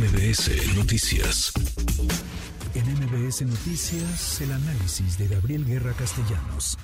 MBS Noticias. En MBS Noticias, el análisis de Gabriel Guerra Castellanos.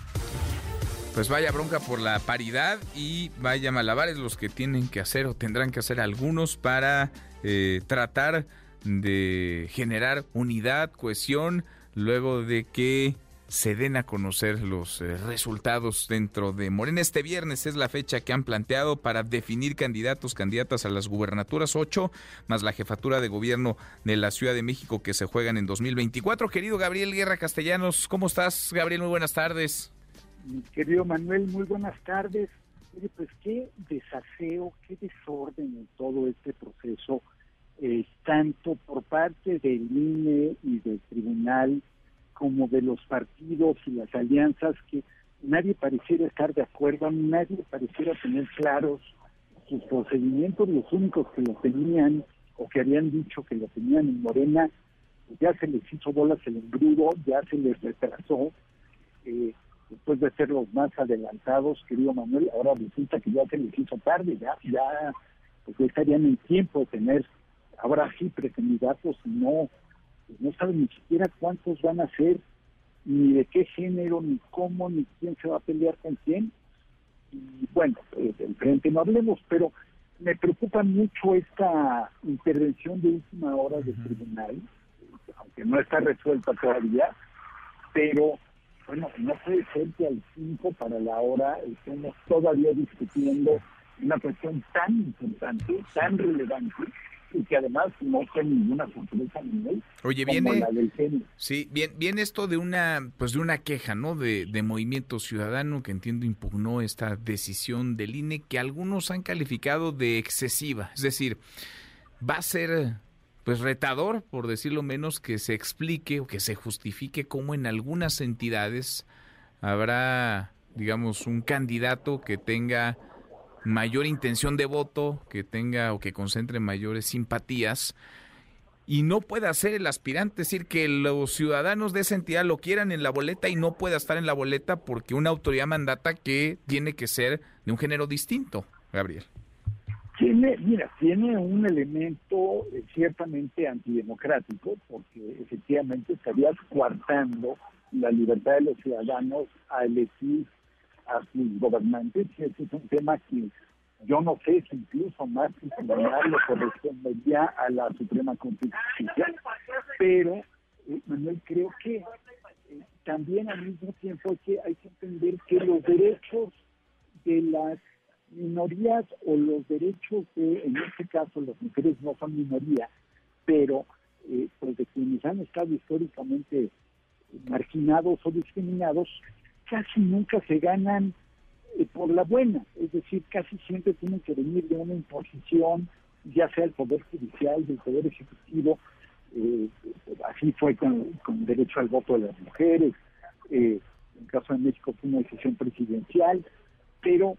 Pues vaya bronca por la paridad y vaya malabares los que tienen que hacer o tendrán que hacer algunos para eh, tratar de generar unidad, cohesión, luego de que se den a conocer los eh, resultados dentro de Morena. Este viernes es la fecha que han planteado para definir candidatos, candidatas a las gubernaturas 8, más la jefatura de gobierno de la Ciudad de México que se juegan en 2024. Querido Gabriel Guerra Castellanos, ¿cómo estás? Gabriel, muy buenas tardes. Querido Manuel, muy buenas tardes. pues qué desaseo, qué desorden en todo este proceso, eh, tanto por parte del INE y del Tribunal como de los partidos y las alianzas que nadie pareciera estar de acuerdo, nadie pareciera tener claros sus procedimientos, los únicos que lo tenían o que habían dicho que lo tenían en Morena, ya se les hizo bolas el engrudo, ya se les retrasó, eh, después de ser los más adelantados, querido Manuel, ahora resulta que ya se les hizo tarde, ya, ya, pues estarían en tiempo de tener, ahora sí, precandidatos, no pues no saben ni siquiera cuántos van a ser, ni de qué género, ni cómo, ni quién se va a pelear con quién. Y bueno, pues, del frente no hablemos, pero me preocupa mucho esta intervención de última hora del tribunal, aunque no está resuelta todavía, pero bueno, no puede ser que al 5 para la hora estemos todavía discutiendo una cuestión tan importante, tan relevante, y que además no fue ninguna sorpresa ni Oye, viene, sí, bien, viene esto de una, pues de una queja, ¿no? De, de Movimiento Ciudadano que entiendo impugnó esta decisión del INE que algunos han calificado de excesiva, es decir, va a ser pues retador, por decirlo menos, que se explique o que se justifique cómo en algunas entidades habrá, digamos, un candidato que tenga mayor intención de voto, que tenga o que concentre mayores simpatías y no pueda ser el aspirante, es decir, que los ciudadanos de esa entidad lo quieran en la boleta y no pueda estar en la boleta porque una autoridad mandata que tiene que ser de un género distinto, Gabriel. Tiene, mira, tiene un elemento eh, ciertamente antidemocrático porque efectivamente estaría coartando la libertad de los ciudadanos a elegir a sus gobernantes. Ese es un tema que yo no sé si incluso más le correspondería a la Suprema Constitución, pero eh, Manuel, creo que eh, también al mismo tiempo hay que, hay que entender que los derechos de las minorías o los derechos de, en este caso, las mujeres no son minoría, pero eh, pues quienes han estado históricamente marginados o discriminados, casi nunca se ganan eh, por la buena, es decir, casi siempre tienen que venir de una imposición, ya sea el Poder Judicial, del Poder Ejecutivo, eh, así fue con, el derecho al voto de las mujeres, eh, en el caso de México fue una decisión presidencial, pero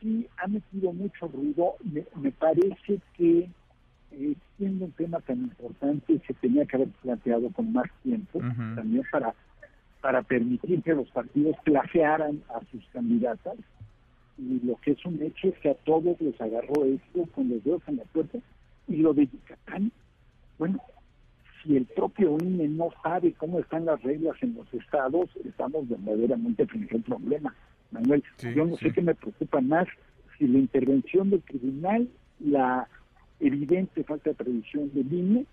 sí ha metido mucho ruido, me, parece que siendo un tema tan importante se tenía que haber planteado con más tiempo, también para para permitir que los partidos placearan a sus candidatas. Y lo que es un hecho es que a todos les agarró esto con los dedos en la puerta. Y lo de Yucatán, bueno, si el propio INE no sabe cómo están las reglas en los estados, estamos verdaderamente frente a un problema. Manuel, yo no sé qué me preocupa más, si la intervención del tribunal, la evidente falta de previsión del INE,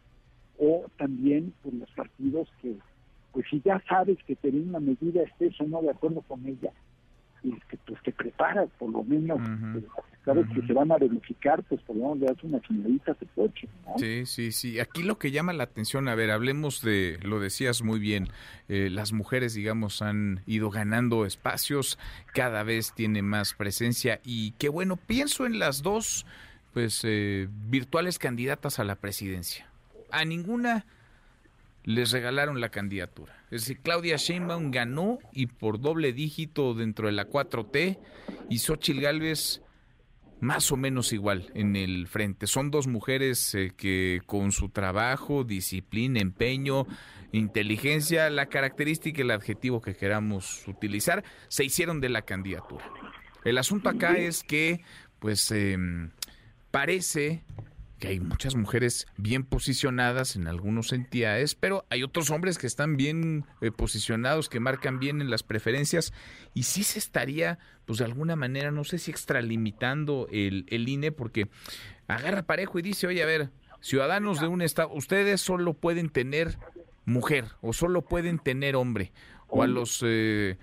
o también por los partidos que pues si ya sabes que tener una medida estés o no de acuerdo con ella, y que pues te preparas por lo menos, pues, sabes que se van a verificar, pues por lo menos le das una señorita de coche. Sí, sí, sí. Aquí lo que llama la atención, a ver, hablemos de, lo decías muy bien, eh, las mujeres, digamos, han ido ganando espacios, cada vez tiene más presencia y qué bueno, pienso en las dos, pues, eh, virtuales candidatas a la presidencia. A ninguna les regalaron la candidatura. Es decir, Claudia Sheinbaum ganó y por doble dígito dentro de la 4T y Xochitl Gálvez más o menos igual en el frente. Son dos mujeres eh, que con su trabajo, disciplina, empeño, inteligencia, la característica y el adjetivo que queramos utilizar, se hicieron de la candidatura. El asunto acá es que, pues, em, parece que hay muchas mujeres bien posicionadas en algunas entidades, pero hay otros hombres que están bien eh, posicionados, que marcan bien en las preferencias, y sí se estaría, pues de alguna manera, no sé si extralimitando el, el INE, porque agarra parejo y dice, oye, a ver, ciudadanos de un estado, ustedes solo pueden tener mujer o solo pueden tener hombre, o a los... Eh,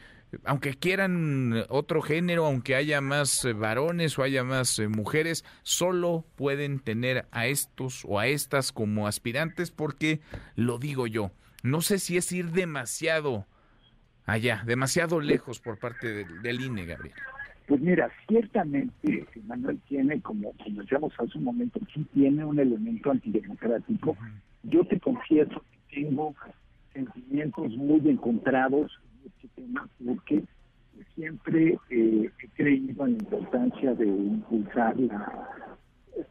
aunque quieran otro género, aunque haya más eh, varones o haya más eh, mujeres, solo pueden tener a estos o a estas como aspirantes porque, lo digo yo, no sé si es ir demasiado allá, demasiado lejos por parte del, INE, Gabriel. Pues mira, ciertamente Manuel tiene, como, como decíamos hace un momento, sí tiene un elemento antidemocrático. Yo te confieso que tengo sentimientos muy encontrados este tema porque siempre eh, he creído en la importancia de impulsar la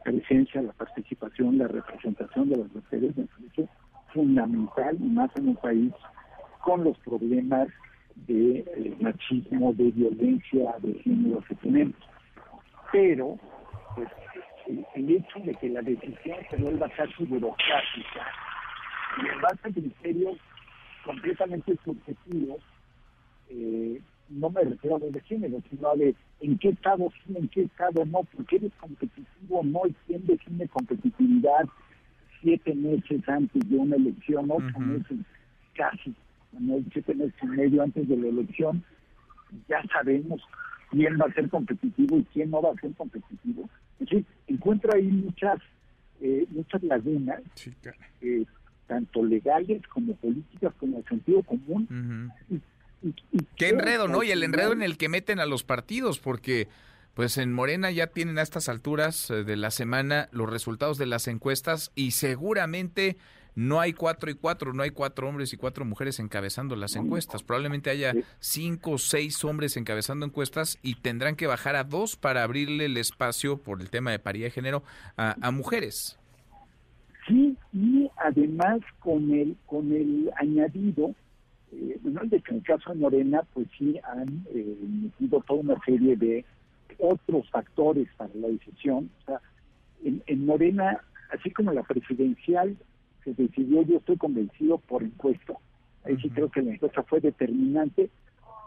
presencia, la participación, la representación de las mujeres. Me parece fundamental, y más en un país con los problemas de eh, machismo, de violencia de género que tenemos. Pero, pues, el, hecho de que la decisión se vuelva casi burocrática y en base a criterios completamente subjetivos, eh, no me refiero a de género, sino a de en qué estado sí, en qué estado no, porque eres competitivo o no, y quién define competitividad siete meses antes de una elección, ocho meses casi, no, siete meses y medio antes de la elección, ya sabemos quién va a ser competitivo y quién no va a ser competitivo. Es decir, encuentro ahí muchas, eh, muchas lagunas, eh, tanto legales como políticas, como de sentido común, Qué enredo, ¿no? Y el enredo en el que meten a los partidos, porque pues en Morena ya tienen a estas alturas eh, de la semana los resultados de las encuestas y seguramente no hay cuatro y cuatro, no hay cuatro hombres y cuatro mujeres encabezando las encuestas. Probablemente haya cinco o seis hombres encabezando encuestas y tendrán que bajar a dos para abrirle el espacio por el tema de paridad de género a, a mujeres. Sí, y además con el, con el añadido eh, de que en el caso de Morena, pues sí han eh, metido toda una serie de otros factores para la decisión. O sea, en, Morena, así como la presidencial se decidió, yo estoy convencido por encuesta. Ahí sí creo que la encuesta fue determinante,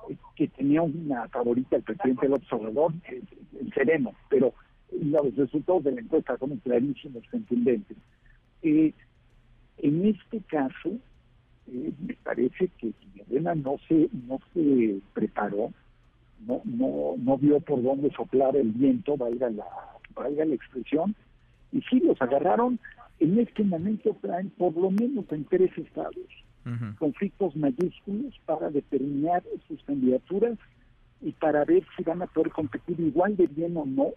eh, que tenía una favorita el presidente López Obrador, el, el sereno, pero los resultados de la encuesta son clarísimos, contundentes. Eh, en este caso, eh, me parece que Morena no se no se preparó, no no no vio por dónde soplar el viento, valga la valga la expresión, y sí los agarraron. En este momento traen por lo menos en tres estados conflictos mayúsculos para determinar sus candidaturas y para ver si van a poder competir igual de bien o no.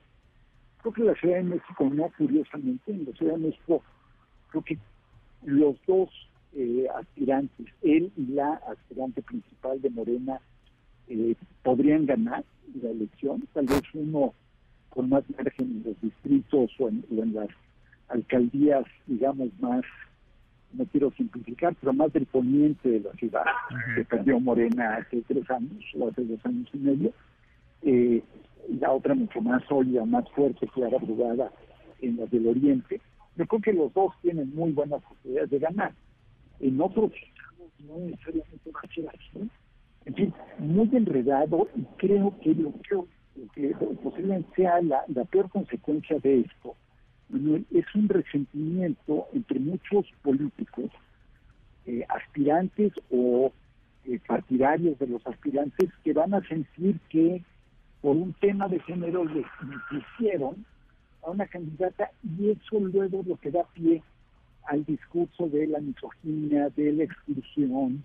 Creo que la Ciudad de México no, curiosamente, en la Ciudad de México creo que los dos eh, aspirantes, él y la aspirante principal de Morena, eh, podrían ganar la elección, tal vez uno con más margen en los distritos o en, las alcaldías, digamos, más, no quiero simplificar, pero más del poniente de la ciudad, que perdió Morena hace tres años o hace dos años y medio, eh, la otra mucho más sólida, más fuerte, clara, brugada en la del oriente. Yo creo que los dos tienen muy buenas posibilidades de ganar en otros no necesariamente va a ser así. En fin, muy enredado y creo que lo que, posiblemente sea la, peor consecuencia de esto es un resentimiento entre muchos políticos, eh, aspirantes o eh, partidarios de los aspirantes que van a sentir que por un tema de género les hicieron a una candidata y eso luego lo que da pie al discurso de la misoginia, de la exclusión,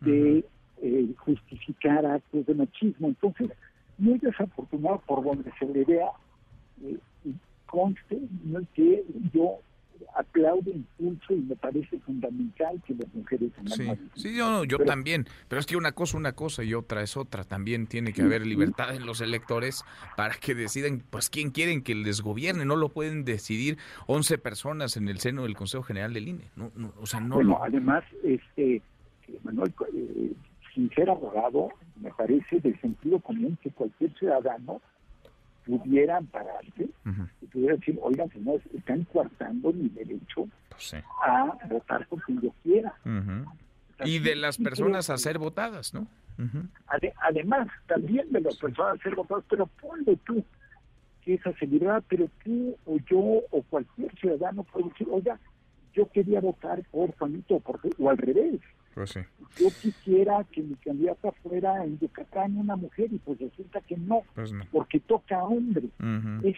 de eh, justificar actos de machismo. Entonces, muy desafortunado por donde se le vea, eh, conste que yo aplaudo, impulso y me parece fundamental que las mujeres sí, sí yo, yo también, pero es que una cosa una cosa y otra es otra, también tiene que haber libertad en los electores para que decidan pues quién quieren que les gobierne, no lo pueden decidir 11 personas en el seno del Consejo General del INE, no, o sea, no bueno, además, este, Manuel, eh, sin ser abogado, me parece de sentido común que cualquier ciudadano pudieran pararse y pudieran decir, oigan, señores, están coartando mi derecho pues a votar por quien yo quiera. y de las personas a ser votadas, ¿no? además, también de las personas a ser votadas, pero ponle tú que esa seguridad, pero tú o yo o cualquier ciudadano puede decir, oiga, yo quería votar por Juanito o al revés. Pues yo quisiera que mi candidata fuera en Yucatán una mujer y pues resulta que no, pues porque toca a hombre. es,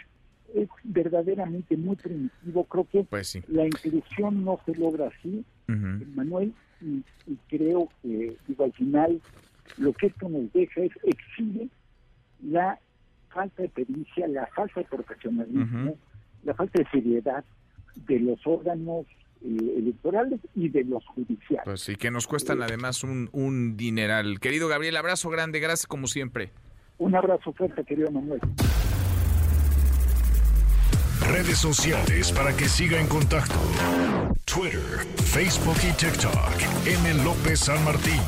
es verdaderamente muy primitivo. Creo que pues la inclusión no se logra así, Manuel, y, creo que digo, al final lo que esto nos deja es exhibe la falta de pericia, la falta de profesionalismo, la falta de seriedad de los órganos electorales y de los judiciales. Pues sí, que nos cuestan eh, además un, un dineral. Querido Gabriel, abrazo grande, gracias como siempre. Un abrazo fuerte, querido Manuel. Redes sociales para que siga en contacto: Twitter, Facebook y TikTok. M. López San Martín.